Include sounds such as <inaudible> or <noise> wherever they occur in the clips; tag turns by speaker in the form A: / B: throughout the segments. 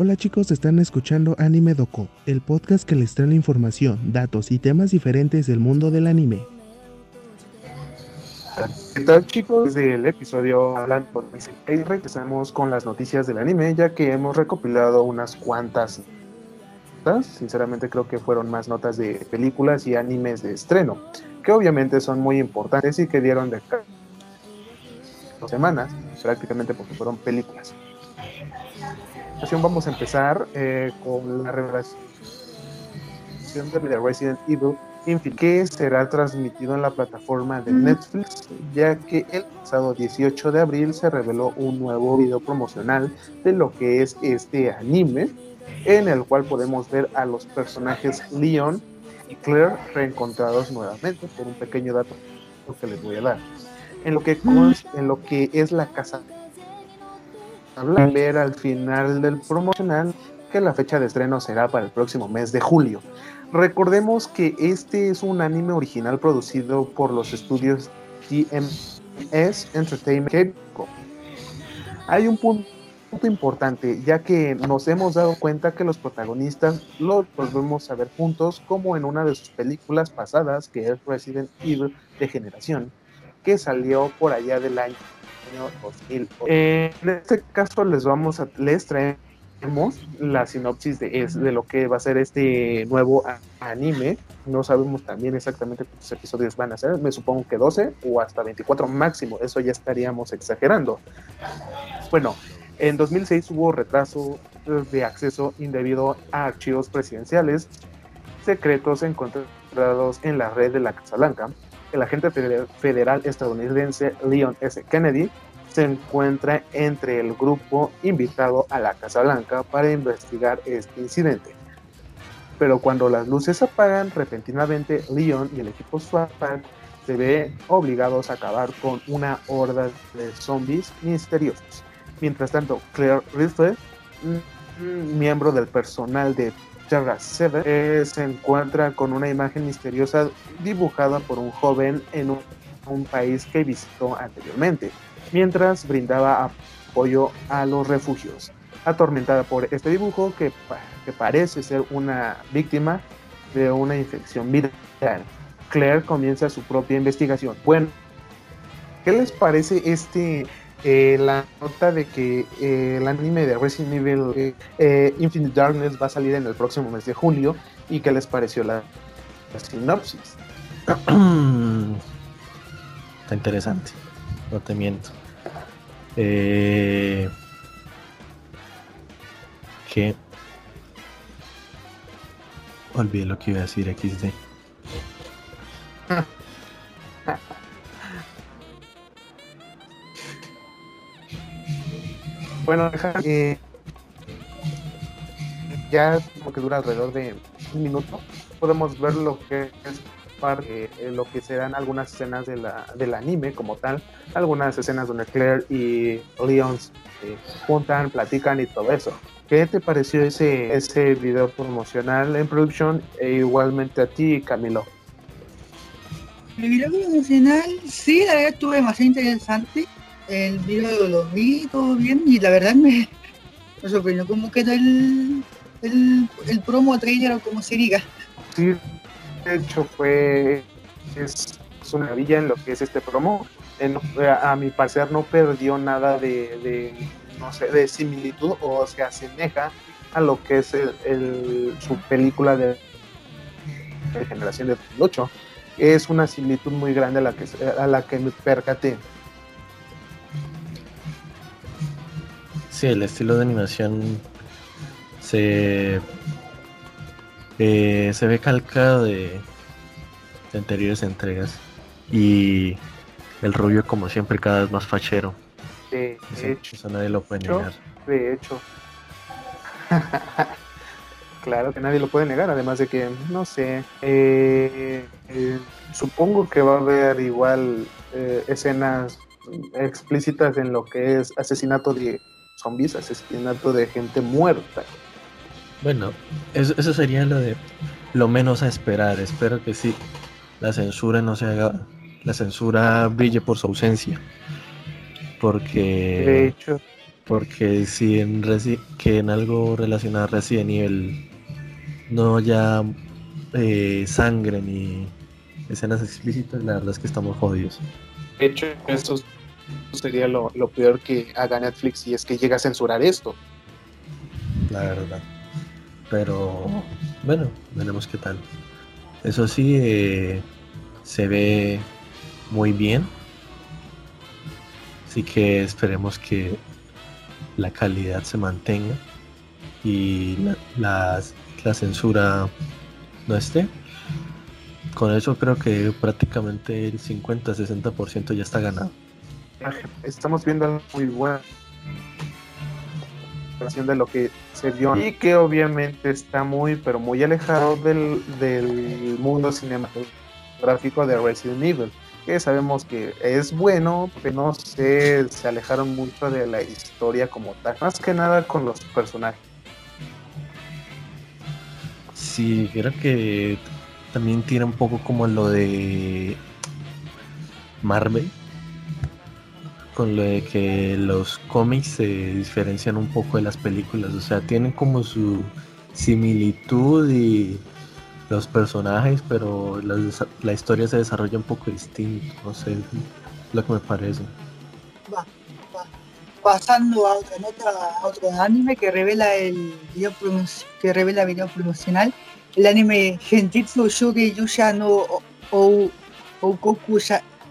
A: Hola chicos, están escuchando Anime Doco, el podcast que les trae la información, datos y temas diferentes del mundo del anime.
B: ¿Qué tal chicos? Desde el episodio hablando de regresamos con las noticias del anime ya que hemos recopilado unas cuantas notas. Sinceramente creo que fueron más notas de películas y animes de estreno, que obviamente son muy importantes y que dieron de dos semanas, prácticamente porque fueron películas. Vamos a empezar eh, con la revelación de Resident Evil que será transmitido en la plataforma de Netflix, ya que el pasado 18 de abril se reveló un nuevo video promocional de lo que es este anime, en el cual podemos ver a los personajes Leon y Claire reencontrados nuevamente, por un pequeño dato que les voy a dar. En lo que, en lo que es la casa ver al final del promocional que la fecha de estreno será para el próximo mes de julio. Recordemos que este es un anime original producido por los estudios GMS Entertainment. Hay un punto importante, ya que nos hemos dado cuenta que los protagonistas los volvemos a ver juntos, como en una de sus películas pasadas, que es Resident Evil de Generación, que salió por allá del año 2000. en este caso les vamos a les traemos la sinopsis de, es, de lo que va a ser este nuevo anime. No sabemos también exactamente cuántos episodios van a ser. Me supongo que 12 o hasta 24 máximo. Eso ya estaríamos exagerando. Bueno, en 2006 hubo retraso de acceso indebido a archivos presidenciales secretos encontrados en la red de la Casa Blanca. El agente federal estadounidense Leon S. Kennedy se encuentra entre el grupo invitado a la Casa Blanca para investigar este incidente. Pero cuando las luces apagan, repentinamente Leon y el equipo SWAT se ven obligados a acabar con una horda de zombies misteriosos. Mientras tanto, Claire Ridley, miembro del personal de Terra 7, eh, se encuentra con una imagen misteriosa dibujada por un joven en un país que visitó anteriormente mientras brindaba apoyo a los refugios. Atormentada por este dibujo que, que parece ser una víctima de una infección viral, Claire comienza su propia investigación. Bueno, ¿qué les parece este eh, la nota de que eh, el anime de Resident Evil eh, Infinite Darkness va a salir en el próximo mes de julio y qué les pareció la, la sinopsis? <clears throat>
C: Está interesante no te miento. Eh, que olvidé lo que iba a decir XD.
B: Bueno, eh, ya como que dura alrededor de un minuto. Podemos ver lo que es de lo que serán algunas escenas de la, del anime como tal, algunas escenas donde Claire y Leon se juntan, platican y todo eso. ¿Qué te pareció ese, ese video promocional en producción e igualmente a ti, Camilo?
D: El video promocional, sí, la verdad estuvo demasiado interesante. El video lo vi todo bien y la verdad me, me sorprendió cómo quedó el, el, el promo trailer o como se diga.
B: Sí, de hecho fue es, una maravilla en lo que es este promo. a, mi parecer no perdió nada de, no sé, de similitud o se asemeja a lo que es el, su película de, generación de 2008. Es una similitud muy grande a la que, a la que me percaté.
C: Sí, el estilo de animación se eh, se ve calcado de, anteriores entregas. Y el rubio, como siempre, cada vez más fachero.
B: de hecho.
C: Eso nadie lo puede negar.
B: De hecho. <laughs> claro que nadie lo puede negar, además de que, no sé, eh, eh, supongo que va a haber igual escenas explícitas en lo que es asesinato de zombies, asesinato de gente muerta.
C: Bueno, eso, sería lo de lo menos a esperar. Espero que sí, la censura no se haga, la censura brille por su ausencia. Porque...
B: De hecho.
C: Porque si en que en algo relacionado a Resident Evil no haya eh, sangre ni escenas explícitas, la verdad es que estamos jodidos.
B: De hecho, eso sería lo, peor que haga Netflix y es que llega a censurar esto.
C: La verdad. Pero bueno, veremos qué tal. Eso sí, eh, se ve muy bien. Así que esperemos que la calidad se mantenga y la, censura no esté. Con eso creo que prácticamente el 50-60% ya está ganado.
B: Estamos viendo algo muy bueno de lo que se vio y que obviamente está muy pero muy alejado del, del mundo cinematográfico de Resident Evil que sabemos que es bueno, pero no sé, se alejaron mucho de la historia como tal, más que nada con los personajes.
C: Sí, creo que también tiene un poco como lo de Marvel, con lo de que los cómics se diferencian un poco de las películas, o sea, tienen como su similitud y los personajes, pero la, historia se desarrolla un poco distinto, no sé, lo que me parece.
D: Va, va. Pasando a otra nota, a otro anime que revela el video que revela video promocional, el anime Genjitsu Shugi Yusha no Oukoku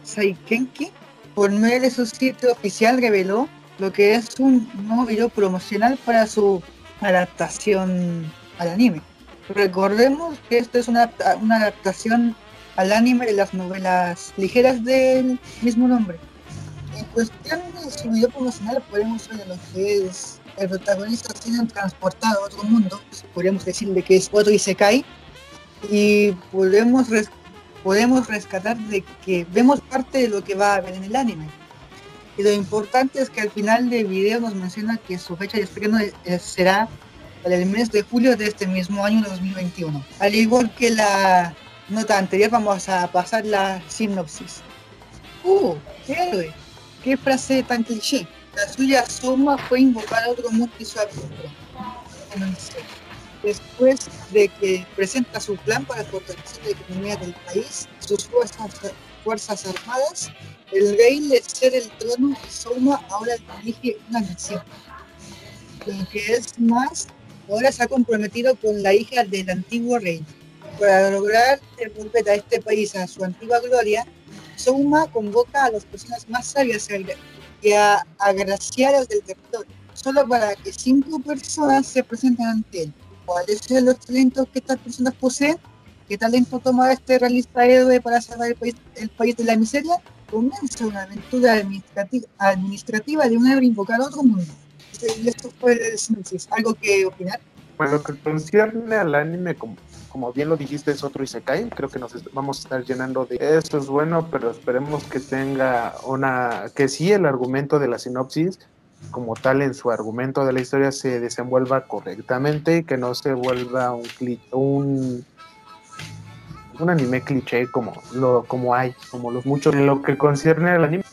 D: Saikenki, por medio de su sitio oficial reveló lo que es un nuevo video promocional para su adaptación al anime. Recordemos que esto es una, una adaptación al anime de las novelas ligeras del mismo nombre. En cuestión de su video promocional podemos ver lo que es el protagonista siendo transportado a otro mundo, podríamos decirle que es otro Isekai, y podemos, podemos rescatar de que vemos parte de lo que va a haber en el anime. Y lo importante es que al final del video nos menciona que su fecha de estreno será el mes de julio de este mismo año 2021. Al igual que la nota anterior, vamos a pasar la sinopsis. ¡Uh! ¡Qué héroe! ¡Qué frase tan cliché! La suya Soma fue invocada a otro mundo y su Después de que presenta su plan para fortalecer la economía del país, sus fuerzas, armadas, el rey le cede el trono y Soma ahora dirige una nación. Lo que es más, ahora se ha comprometido con la hija del antiguo rey. Para lograr devolver a este país a su antigua gloria, Souma convoca a las personas más sabias y agraciadas del territorio, solo para que cinco personas se presenten ante él. ¿Cuáles son los talentos que estas personas poseen? ¿Qué talento toma este realista héroe para salvar el país, el país de la miseria? Comienza una aventura administrativa, administrativa de un héroe invocar a otro mundo y esto fue el ¿Algo que opinar?
B: Bueno, que concierne al anime, como, como bien lo dijiste, es otro Isekai. Creo que nos vamos a estar llenando de esto es bueno, pero esperemos que tenga una. que sí el argumento de la sinopsis, como tal en su argumento de la historia, se desenvuelva correctamente y que no se vuelva un un un anime cliché como lo como hay, como los muchos. En lo que concierne al anime,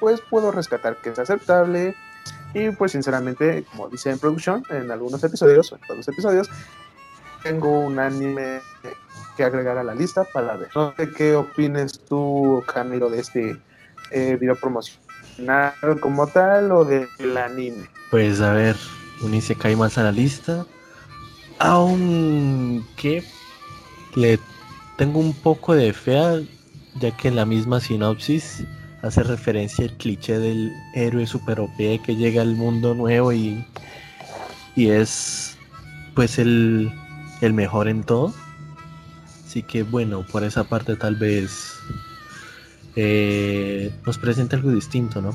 B: pues puedo rescatar que es aceptable, y pues sinceramente, como dice en producción, en algunos episodios, en todos los episodios, tengo un anime que agregar a la lista para ver. No sé qué opines tú, Camilo, de este eh, video promocional como tal o del anime.
C: Pues a ver, un cae más a la lista. Aunque le tengo un poco de fea, ya que en la misma sinopsis hace referencia al cliché del héroe super OP que llega al mundo nuevo y, y es pues el, el mejor en todo. Así que bueno, por esa parte tal vez eh, nos presenta algo distinto, ¿no?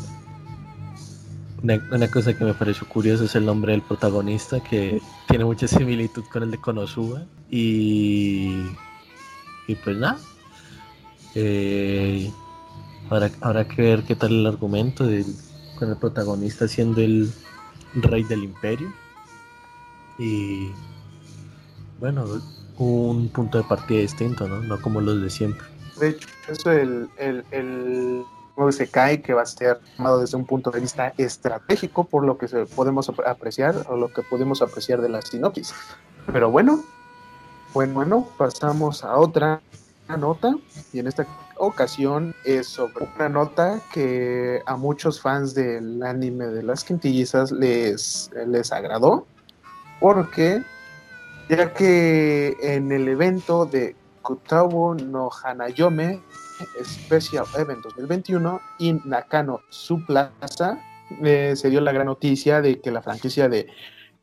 C: Una, cosa que me pareció curiosa es el nombre del protagonista, que tiene mucha similitud con el de Konosuba. Y, y pues nada. Eh, Habrá, que ver qué tal el argumento con el protagonista siendo el rey del imperio. Y bueno, un punto de partida distinto, ¿no? No como los de siempre.
B: De hecho, eso el, el, se cae que va a ser tomado desde un punto de vista estratégico por lo que podemos apreciar o lo que podemos apreciar de la sinopsis. Pero bueno, bueno, bueno, pasamos a otra nota y en esta ocasión es sobre una nota que a muchos fans del anime de las quintillizas les, les agradó porque ya que en el evento de Kutabu no Hanayome Special Event 2021 y Nakano Su Plaza eh, se dio la gran noticia de que la franquicia de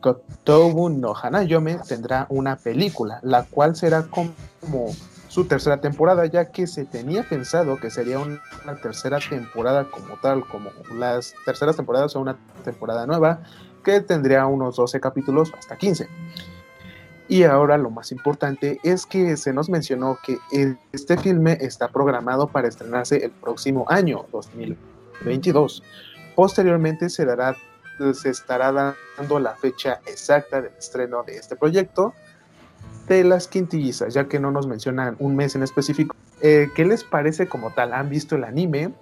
B: Kotobu no Hanayome tendrá una película, la cual será como su tercera temporada, ya que se tenía pensado que sería una tercera temporada como tal, como las terceras temporadas o una temporada nueva, que tendría unos 12 capítulos hasta 15. Y ahora lo más importante es que se nos mencionó que este filme está programado para estrenarse el próximo año, 2022. Posteriormente se, dará, se estará dando la fecha exacta del estreno de este proyecto de las quintillizas, ya que no nos mencionan un mes en específico. Eh, ¿Qué les parece como tal? ¿Han visto el anime?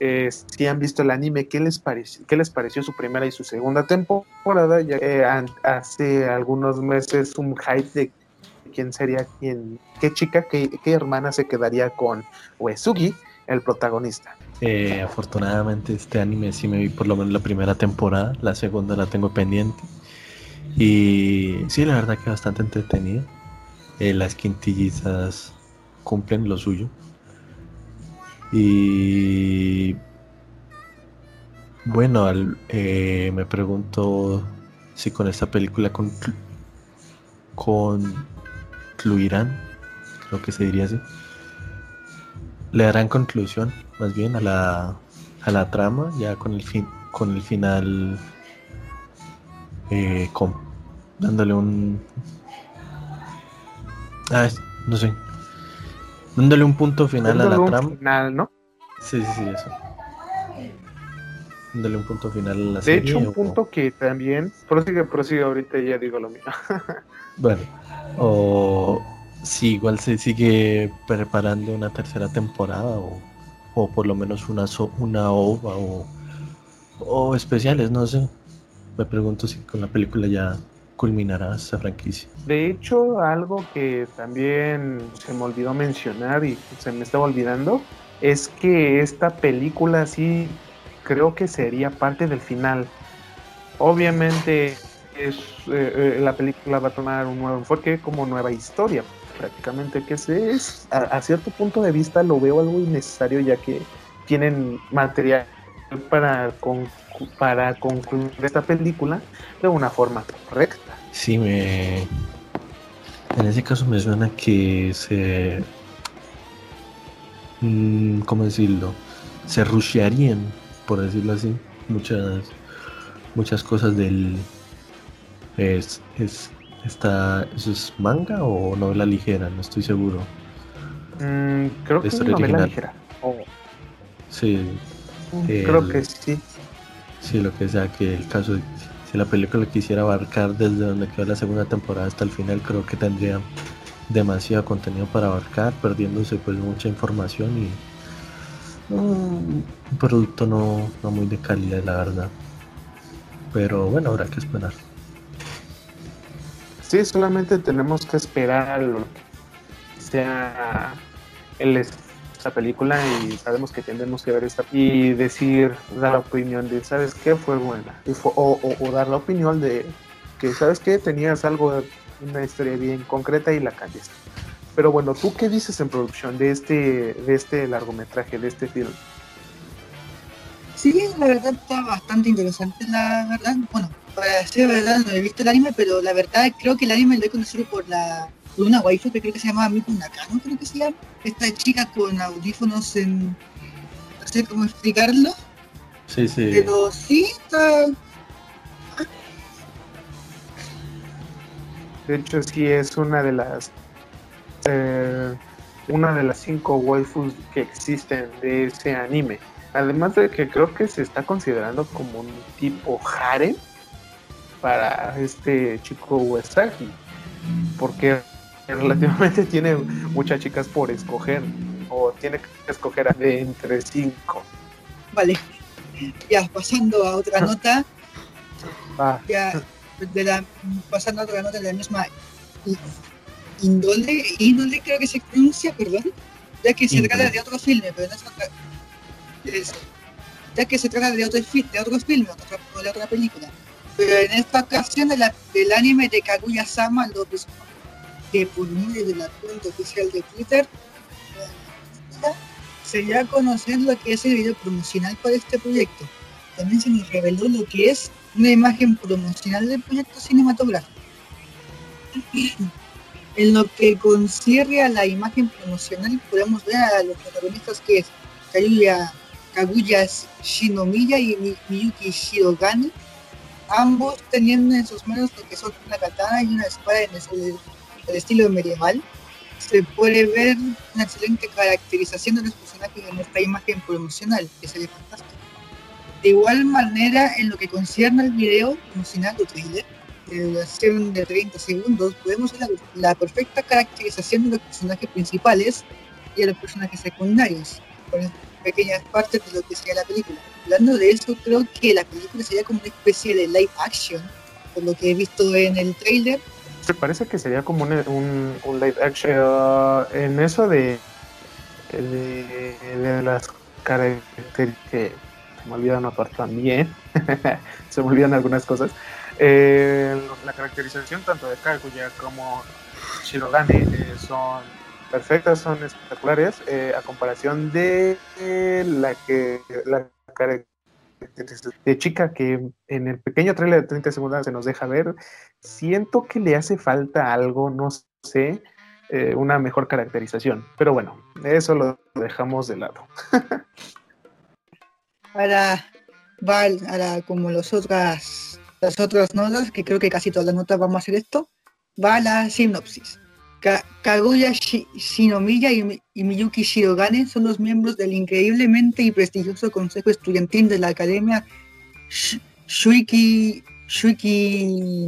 B: Eh, si han visto el anime, ¿qué les, pareció, ¿qué les pareció su primera y su segunda temporada? Eh, hace algunos meses un hype de quién sería quién, qué chica, qué, qué hermana se quedaría con Uesugi, el protagonista.
C: Eh, afortunadamente este anime sí me vi por lo menos la primera temporada, la segunda la tengo pendiente. Y sí, la verdad que bastante entretenido. las quintillizas cumplen lo suyo. Y bueno, eh, me pregunto si con esta película concluirán, creo que se diría así, le darán conclusión más bien a la, a la trama, ya con el, fin, con el final, eh, dándole un... Ah, no sé, Dándole un punto final a la trama.
B: Final, ¿no?
C: Sí, sí, sí, eso. Dándole un punto final a la
B: de
C: serie.
B: De hecho, un punto que también. Prosigue, prosigue, ahorita ya digo lo mío. <laughs>
C: bueno, o si igual se sigue preparando una tercera temporada o, o por lo menos una, una ova o, o especiales, no sé. Me pregunto si con la película ya culminará esa franquicia.
B: De hecho, algo que también se me olvidó mencionar y se me estaba olvidando es que esta película sí creo que sería parte del final. Obviamente es, eh, eh, la película va a tomar un nuevo enfoque como nueva historia prácticamente que es, a, cierto punto de vista lo veo algo innecesario ya que tienen material para, para concluir esta película de una forma correcta.
C: Sí, me. En ese caso me suena que se. Mm, ¿Cómo decirlo? Se rushearían, por decirlo así, muchas muchas cosas del. Es, es, está, ¿Eso es manga o novela ligera? No estoy seguro.
B: Mm, creo que es novela ligera. Oh.
C: Sí.
B: Creo que sí.
C: Sí, lo que sea que el caso si la película quisiera abarcar desde donde quedó la segunda temporada hasta el final, creo que tendría demasiado contenido para abarcar, perdiéndose pues mucha información y un producto no, no muy de calidad, la verdad. Pero bueno, habrá que esperar.
B: Sí, solamente tenemos que esperar lo que sea el esta película y sabemos que tendremos que ver esta y decir, dar la opinión de, ¿sabes qué? Fue buena. o, dar la opinión de que, ¿sabes qué? Tenías algo, una historia bien concreta y la cambiaste. Pero bueno, ¿tú qué dices en producción de este, de este largometraje, de este film?
D: Sí, la verdad está bastante interesante, la verdad. Bueno, para ser verdad no he visto el anime, pero la verdad creo que el anime lo he conocido por la una waifu que creo que se llama Miku Nakano, creo que se llama. Esta chica con audífonos en... No sé cómo explicarlo.
C: Sí, sí.
D: Pero sí está...
B: De hecho, sí es una de las... Eh, una de las cinco waifus que existen de ese anime. Además de que creo que se está considerando como un tipo harem para este chico Uesagi. Porque <laughs> relativamente tiene muchas chicas por escoger o tiene que escoger de entre cinco.
D: Vale. Ya, pasando a otra nota. <laughs>
B: Ah,
D: Ya, de la, pasando a otra nota de la misma índole, índole creo que se pronuncia, perdón, ya que se trata de otro filme, pero no es otra, es- ya que se trata de otro, de otro filme, de otra película. Pero en esta ocasión de la- del anime de Kaguya-sama, lo que, por medio de la cuenta oficial de Twitter, se dio a conocer lo que es el video promocional para este proyecto. También se nos reveló lo que es una imagen promocional del proyecto cinematográfico. <clears throat> En lo que concierne a la imagen promocional, podemos ver a los protagonistas que es Kaguya, Kaguya Shinomiya y Mi- Miyuki Shirogane, ambos teniendo en sus manos lo que son una katana y una espada en el, el estilo medieval. Se puede ver una excelente caracterización de los personajes en esta imagen promocional, que se ve fantástico. De igual manera, en lo que concierne al video promocional o trailer, de duración de 30 segundos, podemos ver la, la perfecta caracterización de los personajes principales y de los personajes secundarios, con pequeñas partes de lo que sería la película. Hablando de eso, creo que la película sería como una especie de live action, por lo que he visto en el trailer.
B: Me parece que sería como un, un, un live action. Eh, en eso de, de, de las características que se me olvidan parte también, <laughs> se me olvidan algunas cosas. Eh, la caracterización tanto de Kaguya como Shirogane eh, son perfectas, son espectaculares eh, a comparación de la que la caracterización de chica que en el pequeño trailer de 30 segundos se nos deja ver siento que le hace falta algo, no sé, eh, una mejor caracterización. Pero bueno, eso lo dejamos de lado. <laughs>
D: Ahora va al- ahora como los otras, las otras notas, que creo que casi todas las notas vamos a hacer esto, va la sinopsis. Ka- Kaguya Shi- Shinomiya y, Mi- y Miyuki Shirogane son los miembros del increíblemente y prestigioso consejo estudiantil de la academia Sh- Shuiki Shuiki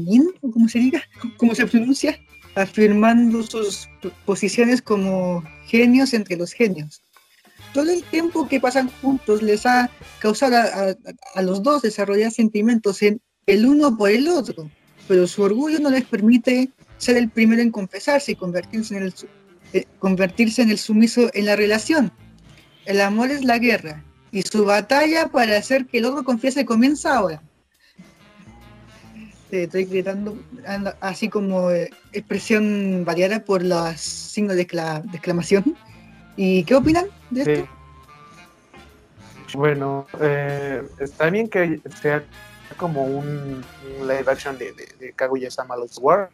D: Nin, o como se diga, cómo se pronuncia, afirmando sus posiciones como genios entre los genios. Todo el tiempo que pasan juntos les ha causado a- a los dos desarrollar sentimientos en el uno por el otro, pero su orgullo no les permite ser el primero en confesarse y convertirse en el, eh, convertirse en el sumiso en la relación. El amor es la guerra y su batalla para hacer que el otro confiese comienza ahora. Eh, estoy gritando así como eh, expresión variada por los signos de, excla- de exclamación. ¿Y qué opinan de esto?
B: Sí. Bueno, eh, está bien que sea como un, un live action de, de, de Kaguya-sama Lost War.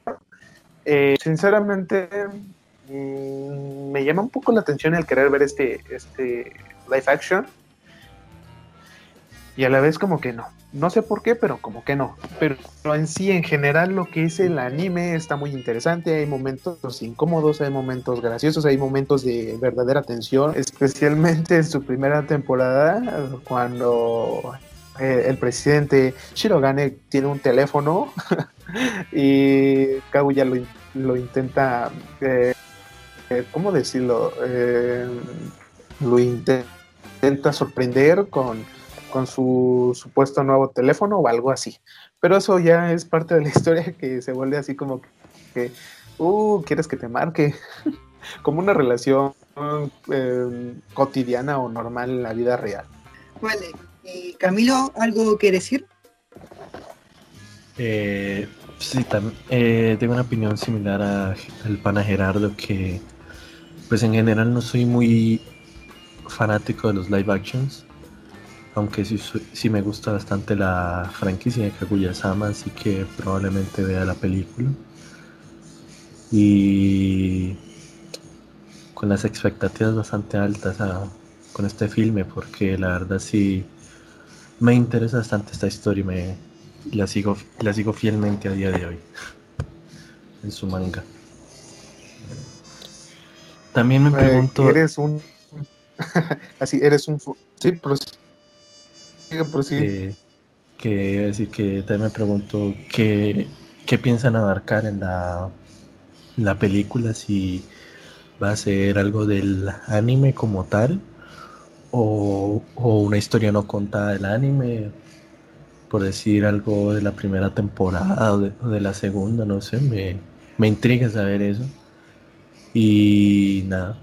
B: Eh, sinceramente, mm, me llama un poco la atención el querer ver este, este live action. Y a la vez como que no. No sé por qué, pero como que no. Pero en sí, en general, lo que es el anime está muy interesante. Hay momentos incómodos, hay momentos graciosos, hay momentos de verdadera tensión. Especialmente en su primera temporada, cuando eh, el presidente Shirogane tiene un teléfono <laughs> y Kaguya lo, lo intenta... eh, eh, ¿Cómo decirlo? Eh, lo inte- intenta sorprender con con su supuesto nuevo teléfono o algo así. Pero eso ya es parte de la <laughs> historia que se vuelve así como que, uh, ¿quieres que te marque? <laughs> como una relación cotidiana o normal en la vida real.
D: Vale. ¿Y Camilo, algo que decir?
C: Eh, sí, eh, tengo una opinión similar a- al pana Gerardo que pues en general no soy muy fanático de los live actions, aunque sí, sí me gusta bastante la franquicia de Kaguya-sama, así que probablemente vea la película. Y con las expectativas bastante altas a- con este filme, porque la verdad sí me interesa bastante esta historia y me, la sigo, la sigo fielmente a día de hoy <laughs> en su manga. También me
B: Eh,
C: pregunto,
B: eres un... <laughs> así, eres un... fu- Sí, prosigue, prosigue.
C: eh, que decir que también me pregunto qué, qué piensan abarcar en la, la película, si va a ser algo del anime como tal o, una historia no contada del anime, por decir algo de la primera temporada o de, la segunda, no sé, me, me intriga saber eso. Y nada.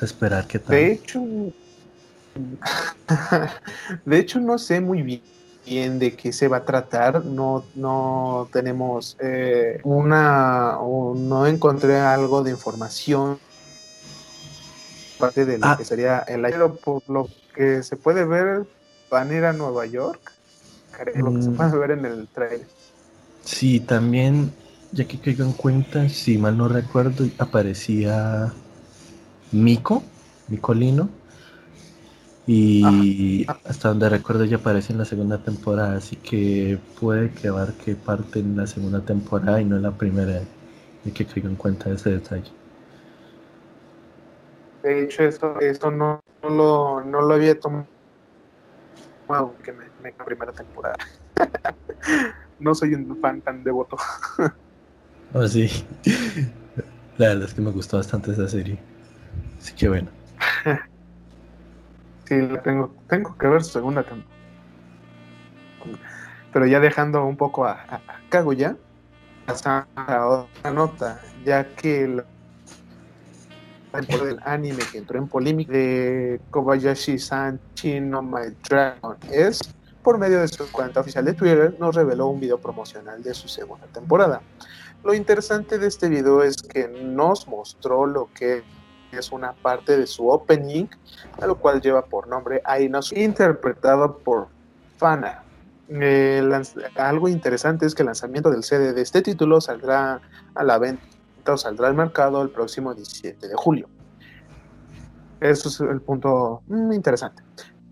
C: esperar qué tal.
B: De hecho, <laughs> de hecho no sé muy bien de qué se va a tratar. No, no tenemos eh, una o no encontré algo de información parte de lo ah. que sería el año por lo que se puede ver van a ir a Nueva York lo que se mm. puede ver en el trailer
C: sí también ya que caigo en cuenta si mal no recuerdo aparecía Miko Micolino y hasta donde recuerdo ya aparece en la segunda temporada así que puede que abarque parte en la segunda temporada y no en la primera ya que caigo en cuenta ese detalle
B: de hecho, eso, eso no, lo, no lo había tomado que me, me la primera temporada. <laughs> no soy un fan tan devoto.
C: oh, <laughs> sí. La verdad es que me gustó bastante esa serie. Así que bueno. <laughs>
B: sí, la tengo, tengo que ver su segunda temporada. Pero ya dejando un poco a, a, a Kaguya, pasando a otra nota, ya que del anime que entró en polémica de Kobayashi-san Chino My Dragon es, por medio de su cuenta oficial de Twitter, nos reveló un video promocional de su segunda temporada. Lo interesante de este video es que nos mostró lo que es una parte de su opening, a lo cual lleva por nombre Ainos, interpretado por Fana. algo interesante es que el lanzamiento del CD de este título saldrá a la venta saldrá al mercado el próximo 17 de julio. Eso es el punto mm, interesante.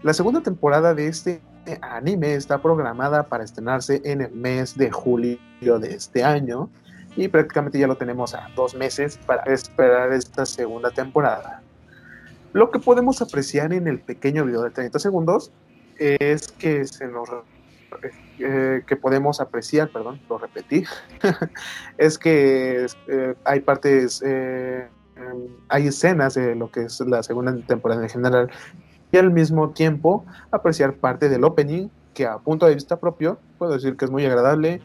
B: La segunda temporada de este anime está programada para estrenarse en el mes de julio de este año y prácticamente ya lo tenemos a dos meses para esperar esta segunda temporada. Lo que podemos apreciar en el pequeño video de 30 segundos es que se nos eh, que podemos apreciar, perdón, lo repetí, <laughs> es que eh, hay partes, eh, hay escenas de lo que es la segunda temporada en general y al mismo tiempo apreciar parte del opening que a punto de vista propio puedo decir que es muy agradable,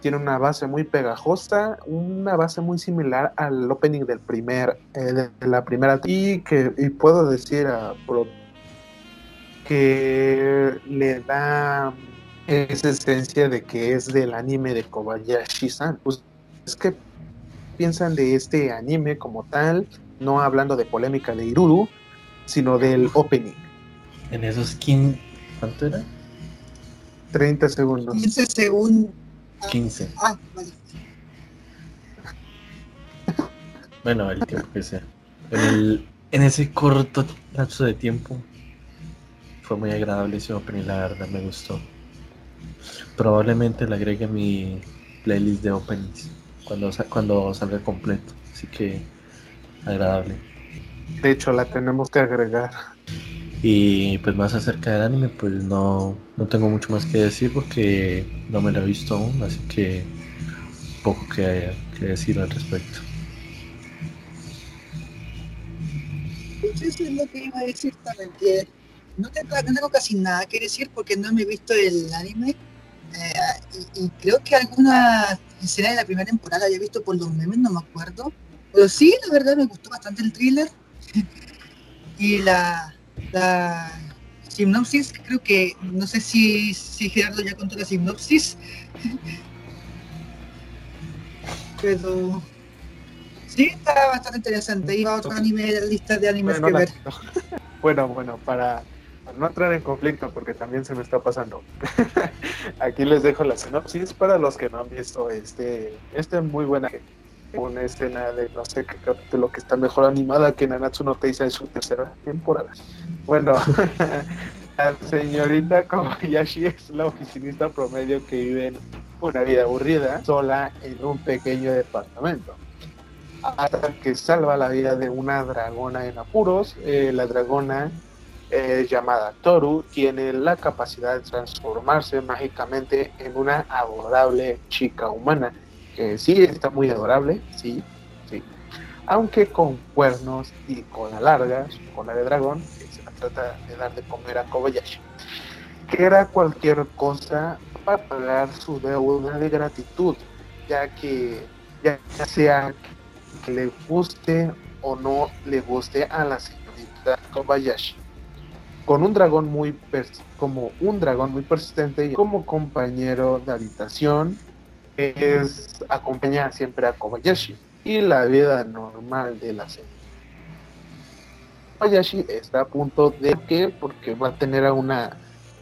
B: tiene una base muy pegajosa, una base muy similar al opening del primer, de la primera y que y puedo decir a, que le da esa esencia de que es del anime de Kobayashi-san. Pues, es que piensan de este anime como tal, no hablando de polémica de Iruru, sino del opening.
C: En esos 15, ¿cuánto era?
B: 30 segundos.
D: 15 segundos.
C: 15. Ah, vale. Bueno, el tiempo que sea. En, en ese corto lapso de tiempo fue muy agradable ese opening, la verdad me gustó. Probablemente le agregue mi playlist de openings cuando, cuando salga completo. Así que agradable.
B: De hecho, la tenemos que agregar.
C: Y pues más acerca del anime, pues no, no tengo mucho más que decir porque no me lo he visto aún, así que poco que, que decir al respecto.
D: Pues eso es lo que iba a decir también, que no tengo, no tengo casi nada que decir porque no me he visto el anime eh, y, creo que alguna escena de la primera temporada había visto por los memes, no me acuerdo. Pero sí, la verdad me gustó bastante el thriller. y la, la sinopsis, creo que, no sé si, si Gerardo ya contó la sinopsis. Pero sí, está bastante interesante. Iba a otro anime de la lista de animes que ver. <laughs>
B: Bueno, bueno, para no entrar en conflicto porque también se me está pasando. <laughs> Aquí les dejo la sinopsis para los que no han visto este, este muy buena una escena de no sé qué capítulo que está mejor animada que Nanatsu no Taisa en su tercera temporada. Bueno, <laughs> la señorita Kobayashi es la oficinista promedio que vive una vida aburrida sola en un pequeño departamento hasta que salva la vida de una dragona en apuros. Eh, la dragona eh, llamada Toru tiene la capacidad de transformarse mágicamente en una adorable chica humana, que sí está muy adorable, sí, sí. aunque con cuernos y cola larga, cola de dragón, que se trata de dar de comer a Kobayashi, que era cualquier cosa para pagar su deuda de gratitud, ya que ya sea que le guste o no le guste a la señorita Kobayashi. Con un dragón muy como un dragón muy persistente y como compañero de habitación, es acompaña siempre a Kobayashi y la vida normal de la señorita. Kobayashi está a punto de que porque va a tener a una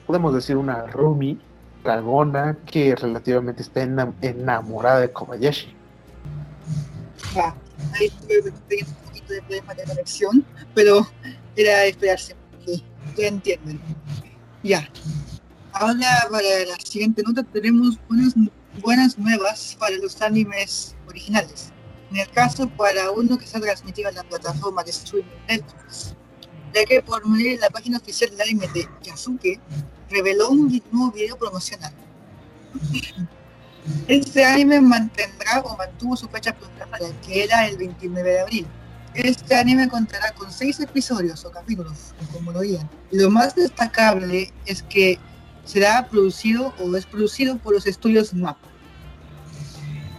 B: podemos decir una Rumi dragona que relativamente está enamorada de Kobayashi.
D: Ah, ahí tuve un poquito de problema de conexión, pero era esperarse, ya entienden. Ya. Ahora para la siguiente nota tenemos unas buenas nuevas para los animes originales. En el caso para uno que está transmitido en la plataforma de streaming Netflix, ya que por medio de la página oficial del anime de Yasuke reveló un nuevo video promocional. Este anime mantendrá o mantuvo su fecha programada, que era el 29 de abril. Este anime contará con seis episodios o capítulos, como lo digan. Lo más destacable es que será producido o es producido por los estudios MAP.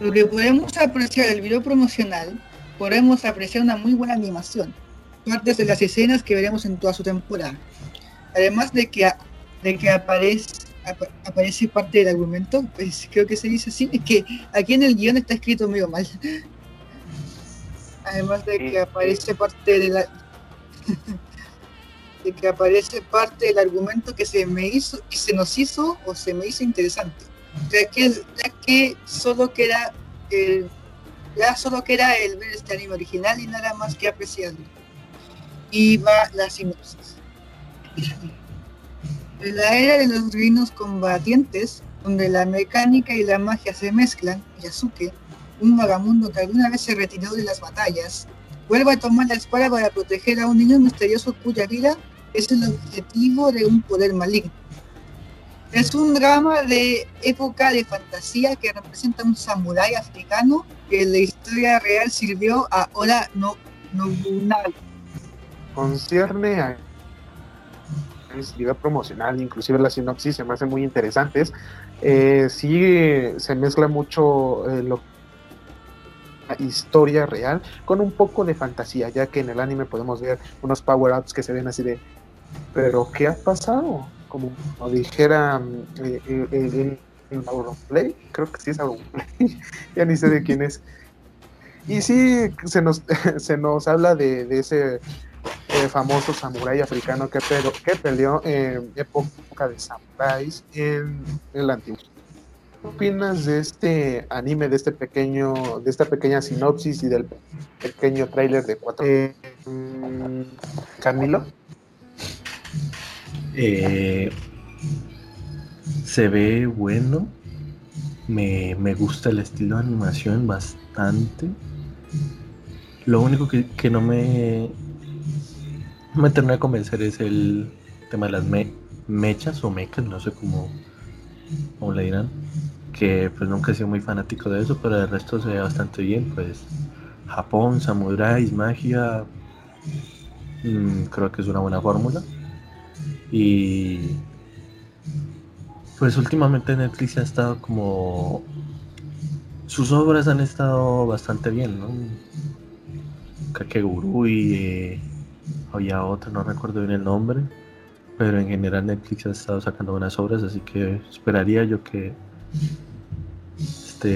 D: Lo que podemos apreciar del video promocional, podemos apreciar una muy buena animación, partes de las escenas que veremos en toda su temporada. Además de que, de que aparece aparece parte del argumento, pues creo que se dice así, es que aquí en el guion está escrito medio mal. Además de que aparece parte de la <laughs> de que aparece parte del argumento que se me hizo, que se nos hizo o se me hizo interesante. Ya que, ya que solo queda el, ya solo queda el ver este anime original y nada más que apreciarlo. Y va la sinopsis. En la era de los reinos combatientes, donde la mecánica y la magia se mezclan, Yasuke, un vagamundo que alguna vez se retiró de las batallas, vuelve a tomar la espada para proteger a un niño misterioso cuya vida es el objetivo de un poder maligno. Es un drama de época de fantasía que representa a un samurái africano que en la historia real sirvió a Oda no, Nobunaga.
B: Concierne a promocional, inclusive la sinopsis se me hacen muy interesantes. Eh, sí se mezcla mucho eh, lo historia real con un poco de fantasía, ya que en el anime podemos ver unos power-ups que se ven así de, pero ¿qué ha pasado? Como, dijera eh, eh el Auronplay, creo que sí es Auronplay, <laughs> ya ni sé de quién es. Y sí, se nos, <laughs> se nos habla de, de ese eh, famoso samurái africano que, que peleó en época de samuráis en, el antiguo. ¿Qué opinas de este anime, de este pequeño, de esta pequeña sinopsis y del pequeño tráiler de cuatro? Eh, Camilo.
C: Eh, se ve bueno. Me, me, gusta el estilo de animación bastante. Lo único que, que no me me terminó de convencer es el tema de las mechas o mechas, no sé cómo, cómo le dirán. Que pues nunca he sido muy fanático de eso, pero el resto se ve bastante bien. Pues Japón, samuráis, magia, mm, creo que es una buena fórmula. Y pues últimamente Netflix ha estado como... Sus obras han estado bastante bien, ¿no? Kakegurui, eh, había otra, no recuerdo bien el nombre, pero en general Netflix ha estado sacando buenas obras, así que esperaría yo que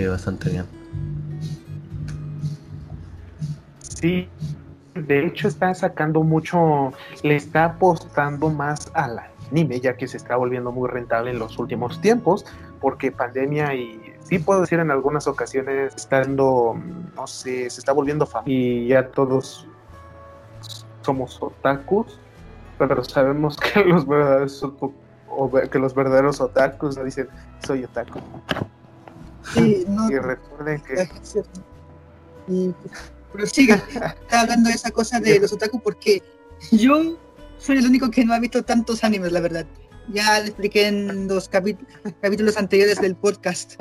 C: bastante bien.
B: Sí, de hecho está sacando mucho, le está apostando más al anime, ya que se está volviendo muy rentable en los últimos tiempos, porque pandemia y sí puedo decir en algunas ocasiones estando, no sé, se está volviendo famoso y ya todos somos otakus, pero sabemos que <laughs> los verdaderos que los verdaderos otakus dicen soy otaku.
D: Sí, no,
B: y recuerden que
D: y, pero sigue, está hablando de esa cosa de los otakus porque yo soy el único que no ha visto tantos animes, la verdad. Ya le expliqué en los capítulos anteriores del podcast.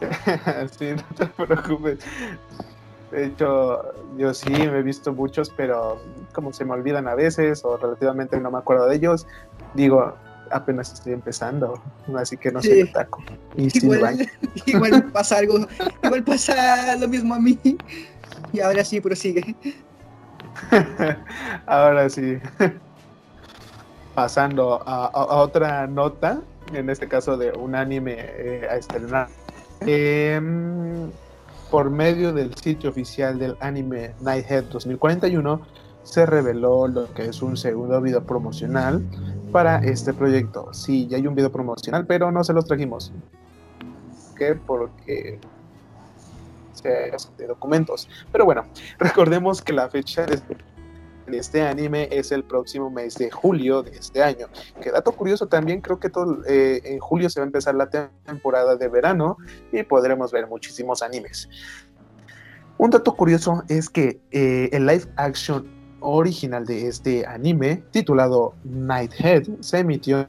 D: <laughs>
B: sí, no te preocupes. De hecho, yo sí me he visto muchos, pero como se me olvidan a veces o relativamente no me acuerdo de ellos, digo, apenas estoy empezando, así que no soy taco.
D: Y igual, <laughs> igual pasa algo, igual pasa lo mismo a mí. Y ahora sí, prosigue. <laughs>
B: ahora sí. Pasando a, otra nota, en este caso de un anime eh, a estrenar. Em, por medio del sitio oficial del anime Nighthead 2041, se reveló lo que es un segundo video promocional para este proyecto. Sí, ya hay un video promocional, pero no se los trajimos. ¿Qué? Porque de documentos. Pero bueno, <laughs> recordemos que la fecha de este anime es el próximo mes de julio de este año. Que dato curioso también, creo que todo, eh, en julio se va a empezar la temporada de verano y podremos ver muchísimos animes. Un dato curioso es que eh, el live action original de este anime, titulado Nighthead, se emitió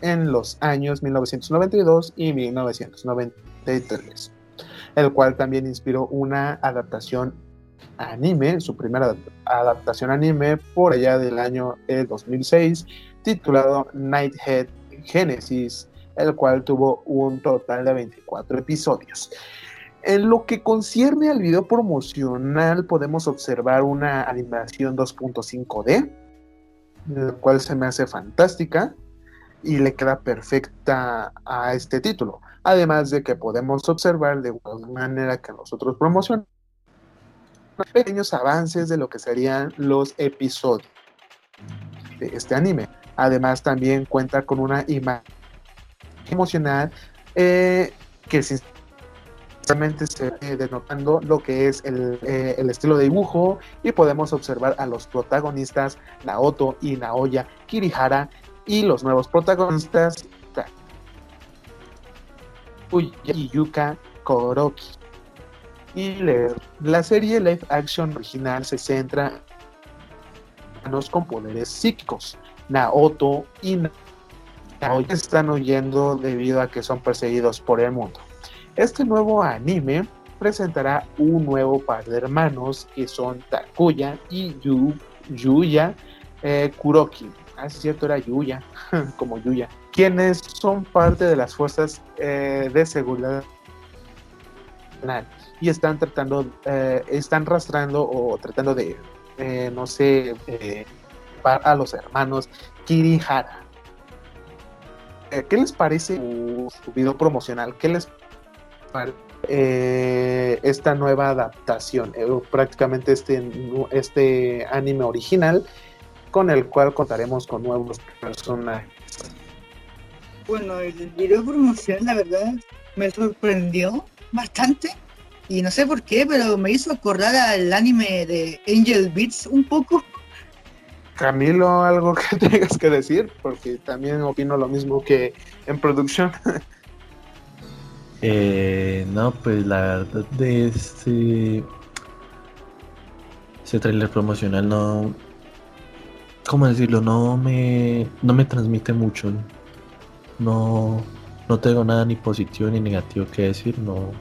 B: en los años 1992 y 1993, el cual también inspiró una adaptación anime, su primera adaptación anime por allá del año 2006, titulado Nighthead Genesis, el cual tuvo un total de 24 episodios. En lo que concierne al video promocional, podemos observar una animación 2.5D, la cual se me hace fantástica y le queda perfecta a este título. Además de que podemos observar de igual manera que nosotros promocionamos pequeños avances de lo que serían los episodios de este anime. Además también cuenta con una imagen emocional eh, que se se ve denotando lo que es eh, el, estilo de dibujo y podemos observar a los protagonistas Naoto y Naoya Kirihara y los nuevos protagonistas y Yuka Koroki. Y la serie live action original se centra en los con poderes psíquicos. Naoto y Naoya están huyendo debido a que son perseguidos por el mundo. Este nuevo anime presentará un nuevo par de hermanos que son Takuya y Yuya eh, Kuroki. Ah, es cierto, era Yuya, <laughs> como Yuya. Quienes son parte de las fuerzas eh, de seguridad y están tratando, eh, están rastrando o tratando de, no sé, a los hermanos Kirihara. ¿Qué les parece su, video promocional? ¿Qué les eh, esta nueva adaptación, eh, prácticamente este, este anime original, con el cual contaremos con nuevos personajes.
D: Bueno, el video promocional, la verdad, me sorprendió bastante. Y no sé por qué, pero me hizo acordar al anime de Angel Beats un poco.
B: Camilo, algo que <laughs> tengas que decir, porque también opino lo mismo que en producción. <laughs>
C: Eh, no, pues la verdad de este, ese trailer promocional no, ¿cómo decirlo? No me, no me transmite mucho. No, no tengo nada ni positivo ni negativo que decir. No.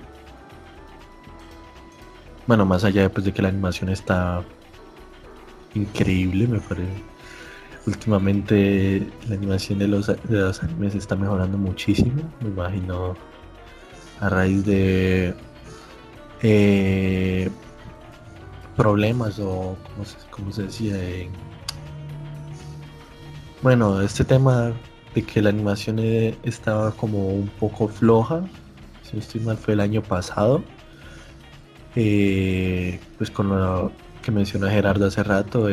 C: Bueno, más allá pues, de que la animación está increíble, me parece. Últimamente la animación de los, de los animes está mejorando muchísimo. Me imagino a raíz de eh, problemas o como se, decía bueno este tema de que la animación e, estaba como un poco floja si no estoy mal fue el año pasado. Eh, pues con lo que mencionó Gerardo hace rato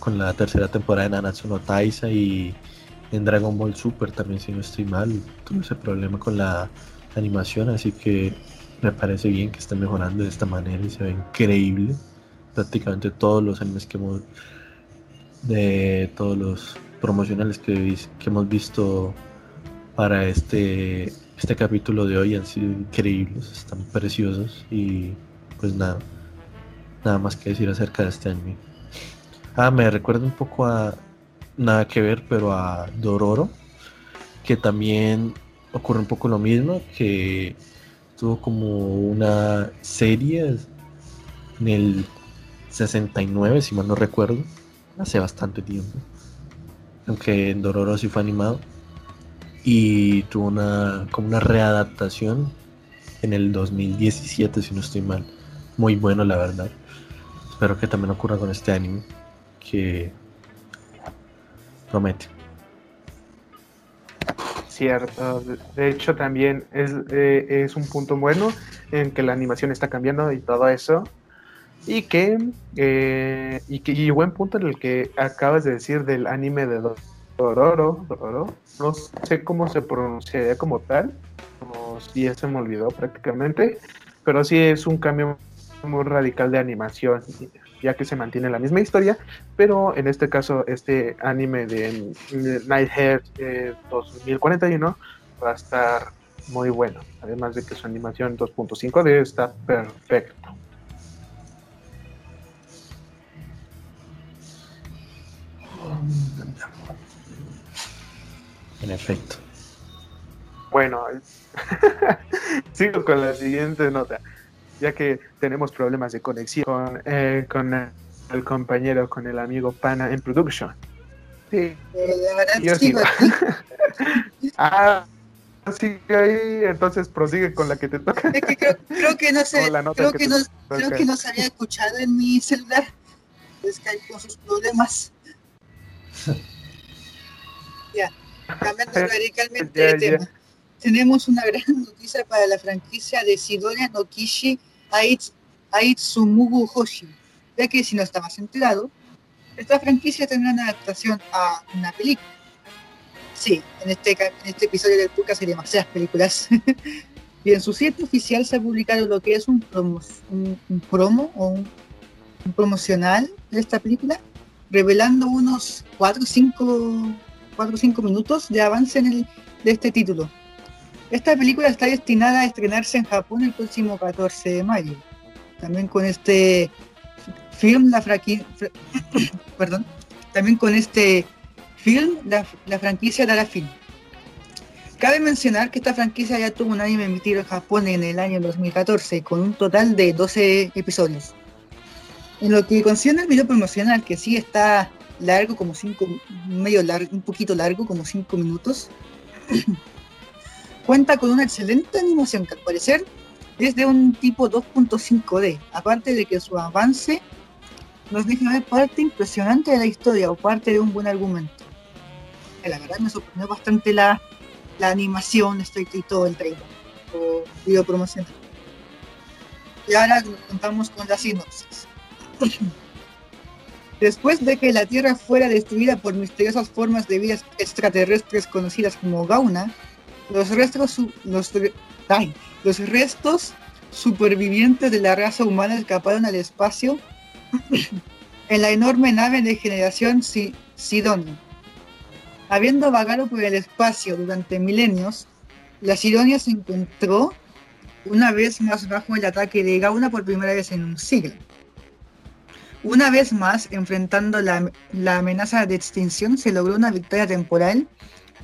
C: con la tercera temporada de Nanatsu Taisa y en Dragon Ball Super también si no estoy mal tuve ese problema con la animación, así que me parece bien que estén mejorando de esta manera y se ve increíble. Prácticamente todos los animes que hemos, de todos los promocionales que, que hemos visto para este, este capítulo de hoy han sido increíbles, están preciosos y pues nada, nada más que decir acerca de este anime. Ah, me recuerda un poco a nada que ver, pero a Dororo, que también ocurre un poco lo mismo, que tuvo como una serie en el 69, si mal no recuerdo, hace bastante tiempo. Aunque en Dororo sí fue animado. Y tuvo una como una readaptación en el 2017, si no estoy mal. Muy bueno, la verdad. Espero que también ocurra con este anime, que promete.
B: Cierto, de hecho también es, eh, es un punto bueno en que la animación está cambiando y todo eso. Y que, eh, y que y buen punto en el que acabas de decir del anime de Dororo, no sé cómo se pronunciaría como tal, como si ya se me olvidó prácticamente, pero sí es un cambio muy radical de animación, ya que se mantiene la misma historia, pero en este caso este anime de Nighthead eh, 2041 va a estar muy bueno, además de que su animación 2.5D está perfecto.
C: En efecto.
B: Bueno, <laughs> sigo con la siguiente nota, ya que tenemos problemas de conexión con, eh, con el compañero, con el amigo Pana en production. Sí,
D: Eh, la verdad
B: yo
D: sigo aquí. <laughs>
B: ah, sigue ahí, entonces prosigue con la que te toca.
D: Es que creo, creo que no
B: nota
D: creo
B: que
D: no, creo que no se había escuchado en mi celular. Skype con sus problemas. <laughs> ya, cambiando radicalmente de tema. Tenemos una gran noticia para la franquicia de Sidonia no Kishi Aits- Aitsumugu Hoshi, ya que si no estabas enterado, esta franquicia tendrá una adaptación a una película. Sí, en este, en este episodio del podcast hay demasiadas películas. <laughs> Y en su sitio oficial se ha publicado lo que es un, promo, un, un promo o un, un promocional de esta película, revelando unos 4 o 5 4 o 5 minutos de avance en el, de este título. Esta película está destinada a estrenarse en Japón el próximo 14 de mayo. También con este film, la fraqui- fra- <coughs> perdón, también con este film, la franquicia dará fin. Cabe mencionar que esta franquicia ya tuvo un anime emitido en Japón en el año 2014 con un total de 12 episodios. En lo que concierne al video promocional, que sí está largo, como 5, medio largo, un poquito largo, como 5 minutos, cuenta con una excelente animación que al parecer es de un tipo 2.5D, aparte de que su avance nos deja ver parte impresionante de la historia o parte de un buen argumento. La verdad me sorprendió bastante la, la animación, estoy y todo el trailer o video promocional. Y ahora contamos con la sinopsis. <clears throat> Después de que la Tierra fuera destruida por misteriosas formas de vida extraterrestres conocidas como Gauna, los restos, los, ay, los restos supervivientes de la raza humana escaparon al espacio <clears throat> en la enorme nave de generación Si- Sidonia. Habiendo vagado por el espacio durante milenios, la Sidonia se encontró una vez más bajo el ataque de Gauna por primera vez en un siglo. Una vez más, enfrentando la, la amenaza de extinción, se logró una victoria temporal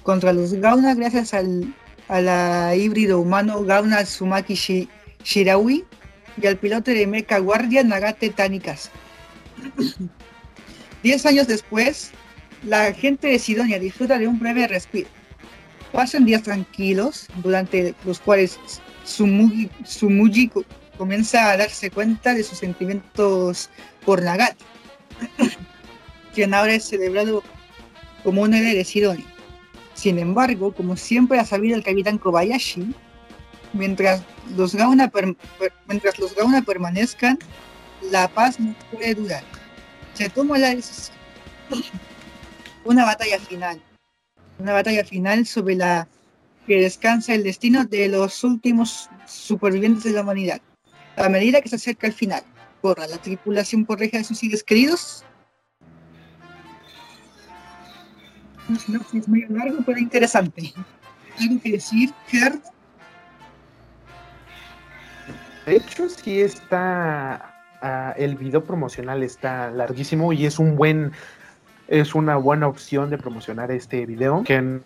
D: contra los Gauna gracias al a híbrido humano Gauna Sumaki Shi- Shiraui y al piloto de Mecha Guardia Nagate Tanikas. <clears throat> Diez años después, la gente de Sidonia disfruta de un breve respiro. Pasan días tranquilos, durante los cuales Sumugi, Sumuji co- comienza a darse cuenta de sus sentimientos por Nagate, <clears throat> quien ahora es celebrado como un héroe de Sidonia. Sin embargo, como siempre ha sabido el capitán Kobayashi, mientras los Gauna, mientras los Gauna permanezcan, la paz no puede durar. Se toma la decisión. <clears throat> Una batalla final. Una batalla final sobre la que descansa el destino de los últimos supervivientes de la humanidad. A medida que se acerca el final, corra la tripulación por reja de sus seres queridos. Un sinopsis medio largo, pero interesante. ¿Algo que decir, Gerard?
B: De hecho, sí está. ah, el video promocional está larguísimo y es un buen. Es una buena opción de promocionar este video que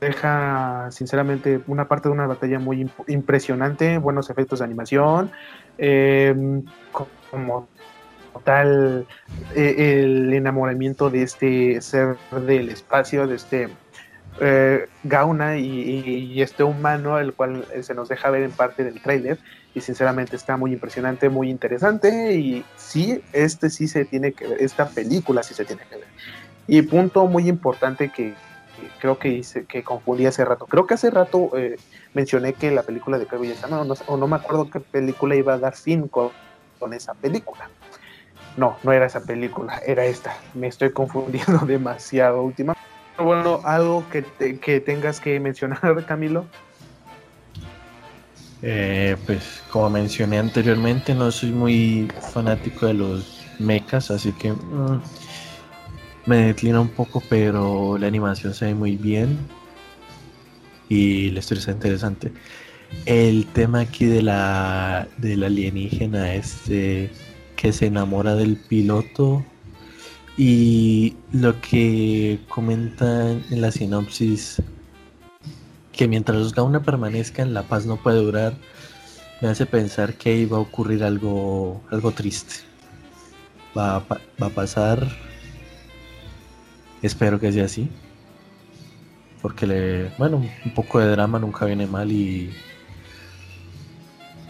B: deja sinceramente una parte de una batalla muy impresionante, buenos efectos de animación, em, como tal eh, el enamoramiento de este ser del espacio, de este eh, Gauna y, este humano, el cual se nos deja ver en parte del tráiler y sinceramente está muy impresionante, muy interesante y sí, este sí se tiene que ver, esta película sí se tiene que ver. Y punto muy importante que, creo que hice, que confundí hace rato. Creo que hace rato eh, mencioné que la película de Kaguya no, no, o no me acuerdo qué película iba a dar fin con, esa película. No, no era esa película, era esta. Me estoy confundiendo <laughs> demasiado últimamente. Bueno, algo que, que tengas que mencionar, Camilo.
C: Eh, pues como mencioné anteriormente, no soy muy fanático de los mechas, así que mm, me declina un poco, pero la animación se ve muy bien y la historia está interesante. El tema aquí de la del alienígena este que se enamora del piloto y lo que comentan en la sinopsis que mientras los Gauna permanezcan, la paz no puede durar, me hace pensar que iba a ocurrir algo, algo triste. Va va a pasar, espero que sea así, porque le, bueno, un poco de drama nunca viene mal y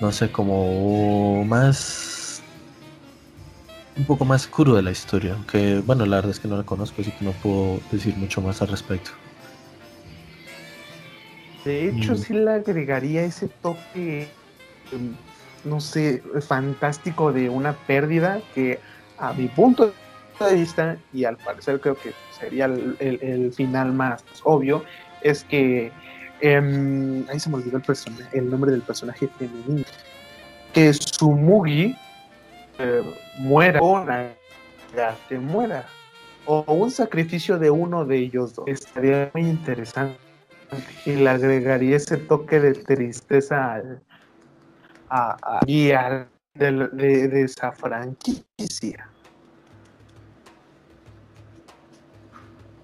C: no sé, como más, un poco más crudo de la historia, aunque bueno, la verdad es que no la conozco, así que no puedo decir mucho más al respecto.
B: De hecho, mm. sí le agregaría ese toque, em, no sé, fantástico de una pérdida que a mi punto de vista, y al parecer creo que sería el, final más obvio, es que em, ahí se me olvidó el, el nombre del personaje femenino, que su Mugi eh, muera o que muera o un sacrificio de uno de ellos dos estaría muy interesante y le agregaría ese toque de tristeza a, guiar de, esa franquicia.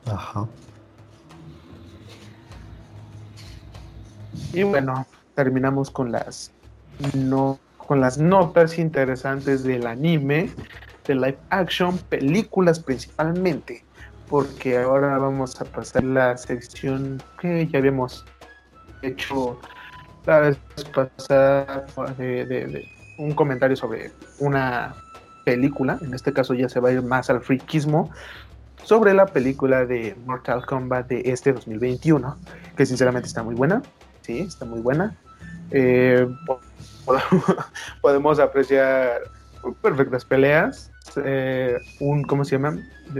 C: Ajá.
B: Y bueno, terminamos con las no con las notas interesantes del anime, de live action, películas principalmente porque ahora vamos a pasar la sección que ya habíamos hecho la vez pasada de, un comentario sobre una película, en este caso ya se va a ir más al friquismo, sobre la película de Mortal Kombat de este 2021, que sinceramente está muy buena, sí, está muy buena. Eh, <laughs> podemos apreciar perfectas peleas, eh, un, ¿cómo se llama?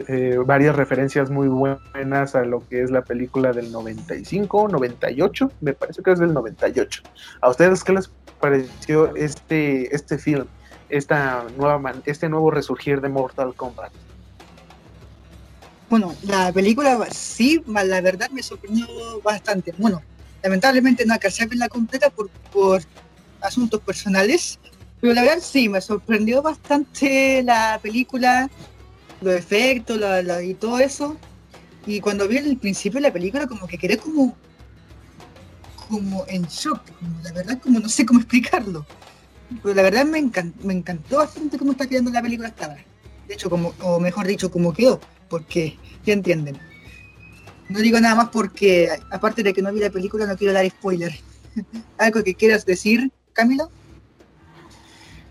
B: Eh, varias referencias muy buenas a lo que es la película del 95, 98, me parece que es del 98. ¿A ustedes qué les pareció este, este film, esta nueva, este nuevo resurgir de Mortal Kombat?
D: Bueno, la película sí, la verdad me sorprendió bastante. Bueno, lamentablemente no alcancé a verla completa por, por asuntos personales, pero la verdad sí, me sorprendió bastante la película, los efectos y todo eso. Y cuando vi el principio de la película, como que quedé como, como en shock. la verdad, como no sé cómo <laughs> explicarlo. Pero la verdad me, encantó bastante cómo está quedando la película hasta ahora. De hecho, como, o mejor dicho, cómo quedó. Porque, ya entienden. No digo nada más porque, aparte de que no vi la película, no quiero dar spoiler. <laughs> ¿Algo que quieras decir, Camilo?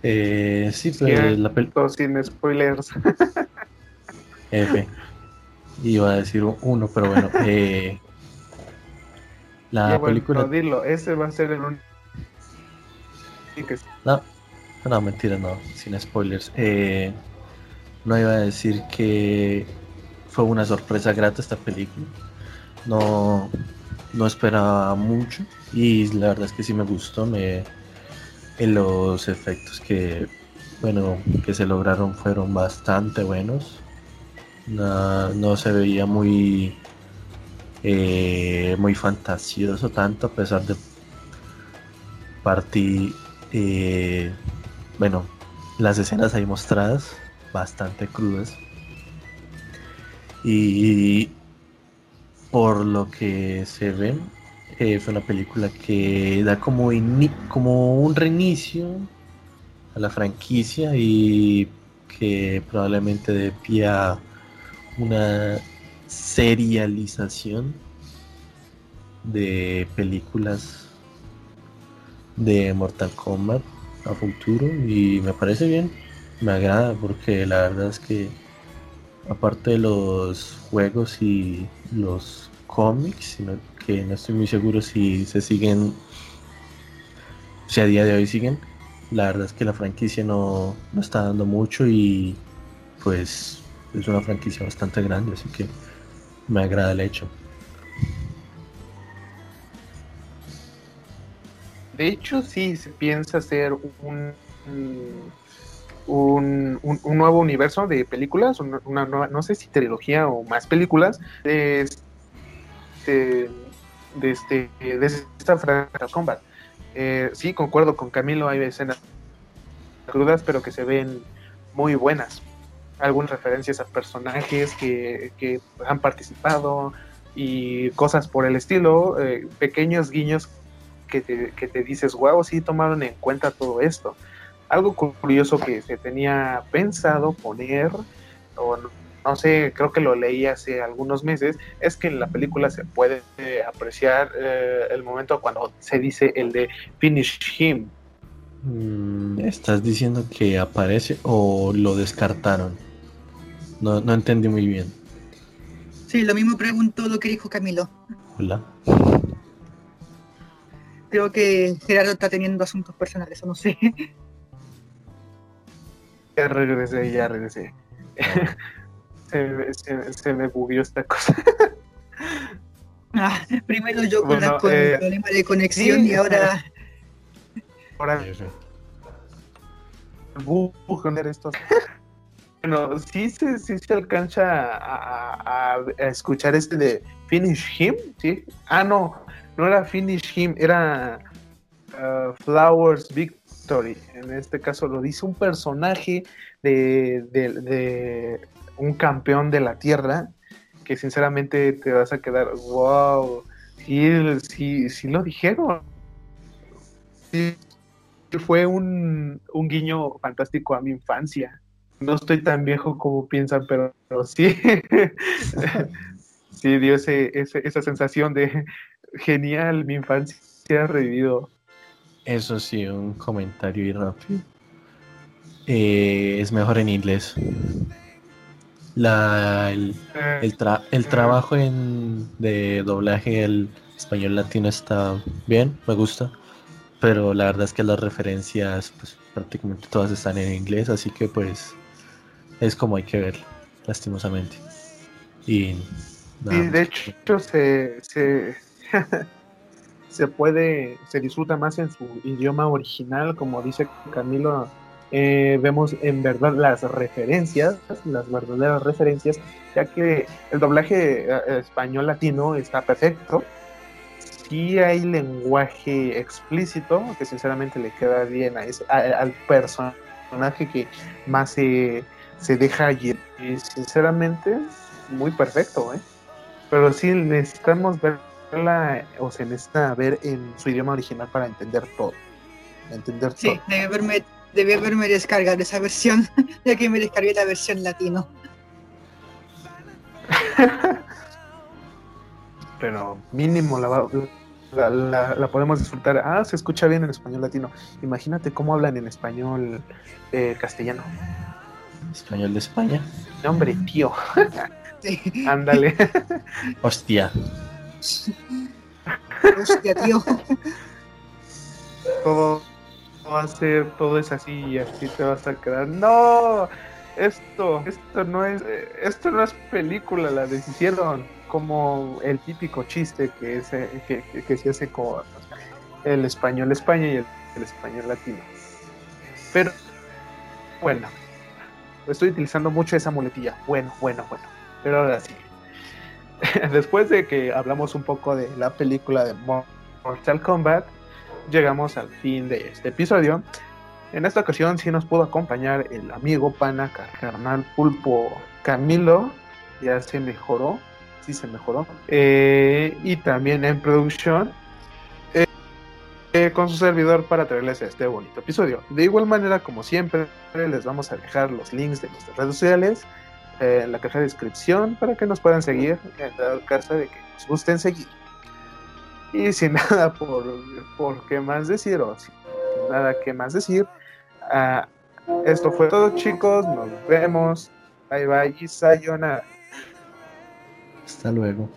C: Eh, sí, pero la
B: película. Sin spoilers. <laughs>
C: F. Iba a decir uno, pero bueno. <laughs> Eh, la película.
B: Dilo, ese va a ser el único.
C: No, no, mentira, no, sin spoilers. Eh, no iba a decir que fue una sorpresa grata esta película. No, no esperaba mucho y la verdad es que sí me gustó. Me, los efectos que, bueno, que se lograron fueron bastante buenos. No, se veía muy, eh, muy fantasioso tanto a pesar de partir, eh, bueno, las escenas ahí mostradas bastante crudas. Y por lo que se ve, eh, fue una película que da como, un reinicio a la franquicia y que probablemente de pie a una serialización de películas de Mortal Kombat a futuro y me parece bien, me agrada porque la verdad es que aparte de los juegos y los cómics, que no estoy muy seguro si se siguen, si a día de hoy siguen, la verdad es que la franquicia no, no está dando mucho y pues es una franquicia bastante grande, así que me agrada el hecho.
B: De hecho, sí se piensa hacer un, un, un, nuevo universo de películas, una, nueva, no sé si trilogía o más películas este, de, este, de esta franquicia Combat. Eh, sí, concuerdo con Camilo, hay escenas crudas, pero que se ven muy buenas. Algunas referencias a personajes que, que han participado y cosas por el estilo, eh, pequeños guiños que te, dices, wow, sí tomaron en cuenta todo esto. Algo curioso que se tenía pensado poner, o sé, creo que lo leí hace algunos meses, es que en la película se puede apreciar eh, el momento cuando se dice el de finish him.
C: Mm, ¿Estás diciendo que aparece o lo descartaron? No, no entendí muy bien.
D: Sí, lo mismo preguntó lo que dijo Camilo.
C: Hola
D: creo que Gerardo está teniendo asuntos personales, o no sé.
B: Ya regresé, ya regresé. <laughs> se, me bugueó esta cosa. <laughs>
D: Ah, primero yo con, el eh, problema de conexión y ahora.
B: Ahora. estos. Bueno, sí, sí, sí se alcanza a, a, escuchar este de Finish Him, ¿sí? Ah, no, no era Finish Him, era uh, Flowers Victory. En este caso lo dice un personaje de, un campeón de la Tierra que sinceramente te vas a quedar, wow, sí, sí, lo dijeron. Sí, fue un, guiño fantástico a mi infancia. No estoy tan viejo como piensan, pero, sí. <laughs> sí dio esa sensación de, genial, mi infancia ha revivido.
C: Eso sí, un comentario y rápido. Eh, es mejor en inglés. La, el, eh. el, trabajo en, de doblaje el español latino está bien, me gusta, pero la verdad es que las referencias pues, prácticamente todas están en inglés, así que pues es como hay que ver, lastimosamente. Y,
B: de hecho se, se, <laughs> se puede, se disfruta más en su idioma original, como dice Camilo, eh, vemos en verdad las referencias, las verdaderas referencias, ya que el doblaje eh, español latino está perfecto. Sí hay lenguaje explícito, que sinceramente le queda bien a ese, al personaje que más se, se deja y sinceramente muy perfecto, ¿eh? Pero sí necesitamos ver o se necesita ver en su idioma original para entender todo. Entender
D: sí,
B: todo.
D: debe haberme, debe haberme descargado esa versión, <laughs> ya que me descargué la versión latino. <laughs>
B: Pero mínimo la, la, la, podemos disfrutar. Ah, se escucha bien en español latino. Imagínate cómo hablan en español eh, castellano.
C: Español de España.
B: hombre, tío. <laughs> Ándale.
C: Hostia.
D: Hostia, tío.
B: Todo va a ser, todo es así y así te vas a quedar. No, esto, esto no es, esto no es película, la deshicieron como el típico chiste que, es, que, se hace con el español España y el, el español latino. Pero, bueno, estoy utilizando mucho esa muletilla. Bueno, bueno, bueno. Pero ahora sí. <laughs> después de que hablamos un poco de la película de Mortal Kombat, llegamos al fin de este episodio. En esta ocasión sí nos pudo acompañar el amigo pana carnal pulpo Camilo, ya se mejoró. sí se mejoró. Eh, y también en producción eh, eh, con su servidor para traerles este bonito episodio. De igual manera, como siempre, les vamos a dejar los links de nuestras redes sociales en la caja de descripción para que nos puedan seguir en dado caso de que nos gusten seguir. Y sin <laughs> nada por, por qué más decir, o sin nada que más decir, uh, esto fue todo, chicos. Nos vemos. Bye bye y sayonara.
C: Hasta luego.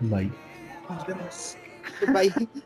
C: Bye.
D: Nos vemos. Bye.